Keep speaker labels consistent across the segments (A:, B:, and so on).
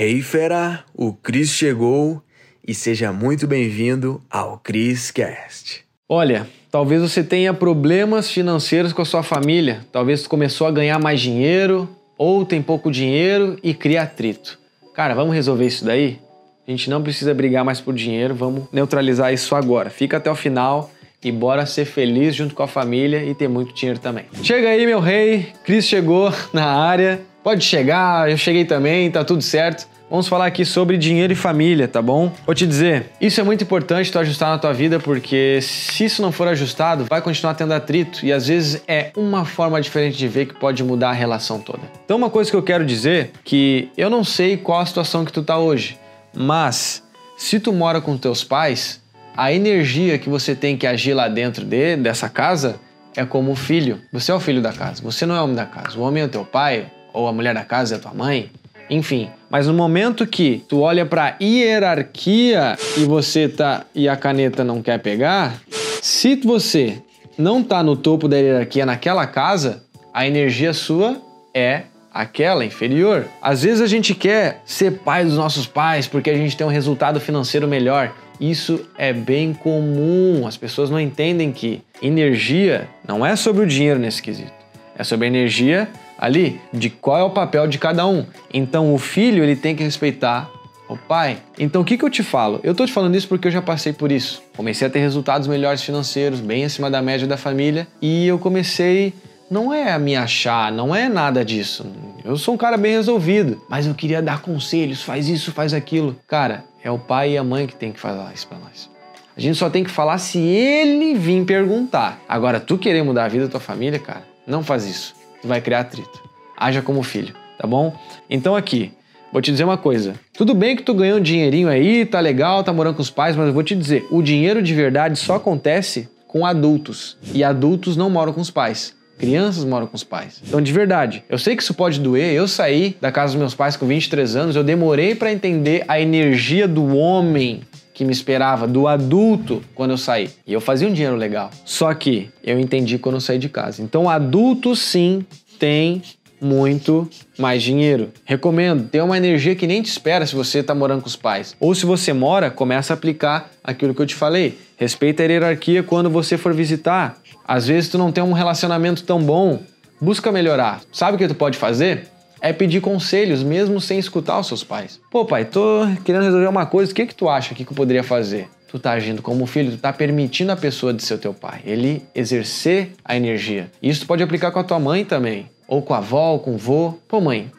A: Hey fera, o Cris chegou e seja muito bem-vindo ao Cris Cast.
B: Olha, talvez você tenha problemas financeiros com a sua família, talvez você começou a ganhar mais dinheiro ou tem pouco dinheiro e cria atrito. Cara, vamos resolver isso daí? A gente não precisa brigar mais por dinheiro, vamos neutralizar isso agora. Fica até o final e bora ser feliz junto com a família e ter muito dinheiro também. Chega aí, meu rei, Cris chegou na área. Pode chegar, eu cheguei também, tá tudo certo. Vamos falar aqui sobre dinheiro e família, tá bom? Vou te dizer, isso é muito importante tu ajustar na tua vida, porque se isso não for ajustado, vai continuar tendo atrito e às vezes é uma forma diferente de ver que pode mudar a relação toda. Então, uma coisa que eu quero dizer que eu não sei qual a situação que tu tá hoje, mas se tu mora com teus pais, a energia que você tem que agir lá dentro de, dessa casa é como filho. Você é o filho da casa, você não é o homem da casa. O homem é teu pai, ou a mulher da casa é tua mãe, enfim. Mas no momento que tu olha para hierarquia e você tá e a caneta não quer pegar, se você não tá no topo da hierarquia naquela casa, a energia sua é aquela inferior. Às vezes a gente quer ser pai dos nossos pais porque a gente tem um resultado financeiro melhor. Isso é bem comum. As pessoas não entendem que energia não é sobre o dinheiro nesse quesito. É sobre a energia ali de qual é o papel de cada um. Então o filho ele tem que respeitar o pai. Então o que, que eu te falo? Eu tô te falando isso porque eu já passei por isso. Comecei a ter resultados melhores financeiros, bem acima da média da família, e eu comecei não é a me achar, não é nada disso. Eu sou um cara bem resolvido, mas eu queria dar conselhos, faz isso, faz aquilo. Cara, é o pai e a mãe que tem que falar isso para nós. A gente só tem que falar se ele vir perguntar. Agora, tu querer mudar a vida da tua família, cara, não faz isso tu vai criar atrito. Haja como filho, tá bom? Então aqui, vou te dizer uma coisa. Tudo bem que tu ganhou um dinheirinho aí, tá legal, tá morando com os pais, mas eu vou te dizer, o dinheiro de verdade só acontece com adultos. E adultos não moram com os pais. Crianças moram com os pais. Então, de verdade, eu sei que isso pode doer. Eu saí da casa dos meus pais com 23 anos, eu demorei para entender a energia do homem que me esperava, do adulto, quando eu saí. E eu fazia um dinheiro legal. Só que eu entendi quando eu saí de casa. Então, adulto sim tem muito mais dinheiro. Recomendo, tem uma energia que nem te espera se você está morando com os pais. Ou se você mora, começa a aplicar aquilo que eu te falei. Respeita a hierarquia quando você for visitar. Às vezes tu não tem um relacionamento tão bom, busca melhorar. Sabe o que tu pode fazer? É pedir conselhos, mesmo sem escutar os seus pais. Pô, pai, tô querendo resolver uma coisa, o que, que tu acha que, que eu poderia fazer? Tu tá agindo como filho, tu tá permitindo a pessoa de ser teu pai, ele exercer a energia. Isso pode aplicar com a tua mãe também, ou com a avó, ou com o vô. Pô, mãe,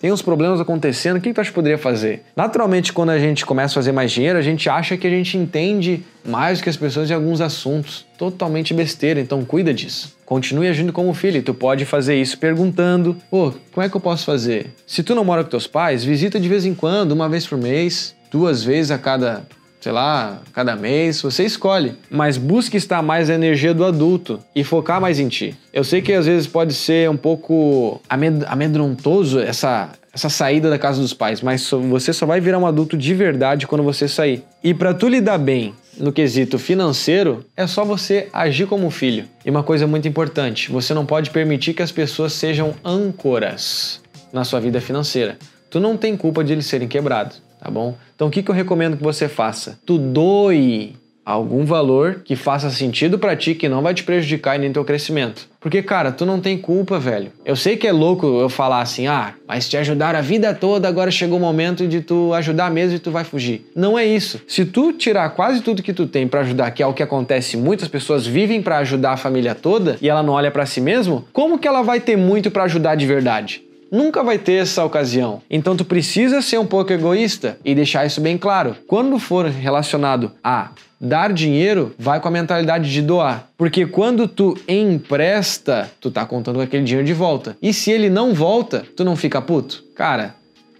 B: tem uns problemas acontecendo, o que, que tu acha que poderia fazer? Naturalmente, quando a gente começa a fazer mais dinheiro, a gente acha que a gente entende mais do que as pessoas em alguns assuntos. Totalmente besteira, então cuida disso. Continue agindo como filho, tu pode fazer isso perguntando: pô, como é que eu posso fazer? Se tu não mora com teus pais, visita de vez em quando, uma vez por mês, duas vezes a cada sei lá, cada mês, você escolhe. Mas busque estar mais na energia do adulto e focar mais em ti. Eu sei que às vezes pode ser um pouco amedrontoso essa, essa saída da casa dos pais, mas você só vai virar um adulto de verdade quando você sair. E para tu lidar bem no quesito financeiro, é só você agir como filho. E uma coisa muito importante, você não pode permitir que as pessoas sejam âncoras na sua vida financeira. Tu não tem culpa de eles serem quebrados tá bom? Então o que, que eu recomendo que você faça? Tu doe algum valor que faça sentido para ti, que não vai te prejudicar e nem teu crescimento. Porque, cara, tu não tem culpa, velho. Eu sei que é louco eu falar assim, ah, mas te ajudaram a vida toda, agora chegou o momento de tu ajudar mesmo e tu vai fugir. Não é isso. Se tu tirar quase tudo que tu tem para ajudar, que é o que acontece, muitas pessoas vivem para ajudar a família toda e ela não olha para si mesmo, como que ela vai ter muito para ajudar de verdade? Nunca vai ter essa ocasião. Então tu precisa ser um pouco egoísta e deixar isso bem claro. Quando for relacionado a dar dinheiro, vai com a mentalidade de doar. Porque quando tu empresta, tu tá contando com aquele dinheiro de volta. E se ele não volta, tu não fica puto? Cara,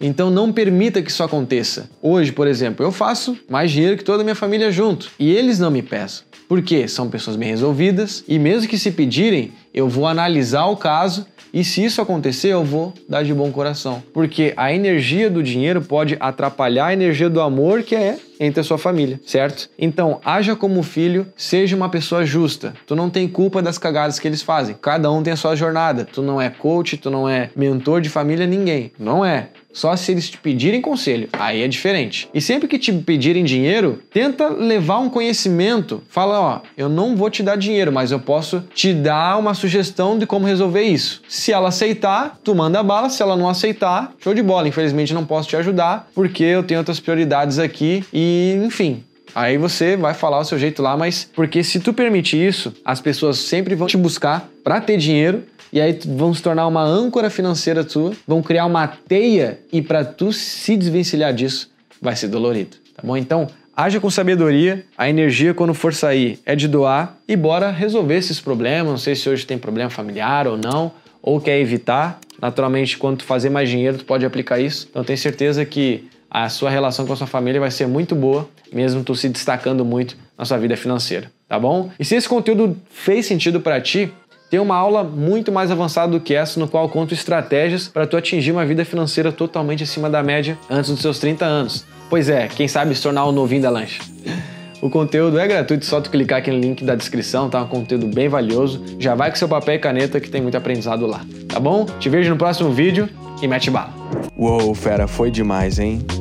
B: então não permita que isso aconteça. Hoje, por exemplo, eu faço mais dinheiro que toda a minha família junto e eles não me peçam. Porque são pessoas bem resolvidas e mesmo que se pedirem, eu vou analisar o caso e se isso acontecer, eu vou dar de bom coração. Porque a energia do dinheiro pode atrapalhar a energia do amor que é entre a sua família, certo? Então, haja como filho, seja uma pessoa justa. Tu não tem culpa das cagadas que eles fazem. Cada um tem a sua jornada. Tu não é coach, tu não é mentor de família, ninguém. Não é. Só se eles te pedirem conselho. Aí é diferente. E sempre que te pedirem dinheiro, tenta levar um conhecimento. Fala, ó, eu não vou te dar dinheiro, mas eu posso te dar uma sugestão de como resolver isso. Se ela aceitar, tu manda bala. Se ela não aceitar, show de bola. Infelizmente não posso te ajudar porque eu tenho outras prioridades aqui e, enfim, Aí você vai falar o seu jeito lá, mas porque se tu permitir isso, as pessoas sempre vão te buscar para ter dinheiro e aí vão se tornar uma âncora financeira tua, vão criar uma teia e para tu se desvencilhar disso vai ser dolorido, tá bom? Então, haja com sabedoria, a energia quando for sair é de doar e bora resolver esses problemas. Não sei se hoje tem problema familiar ou não, ou quer evitar. Naturalmente, quando tu fazer mais dinheiro, tu pode aplicar isso. Então, tenho certeza que a sua relação com a sua família vai ser muito boa, mesmo tu se destacando muito na sua vida financeira, tá bom? E se esse conteúdo fez sentido para ti, tem uma aula muito mais avançada do que essa, no qual conto estratégias para tu atingir uma vida financeira totalmente acima da média antes dos seus 30 anos. Pois é, quem sabe se tornar o novinho da lancha. O conteúdo é gratuito, só tu clicar aqui no link da descrição, tá? Um conteúdo bem valioso. Já vai com seu papel e caneta que tem muito aprendizado lá, tá bom? Te vejo no próximo vídeo e mete bala.
A: Uou, fera, foi demais, hein?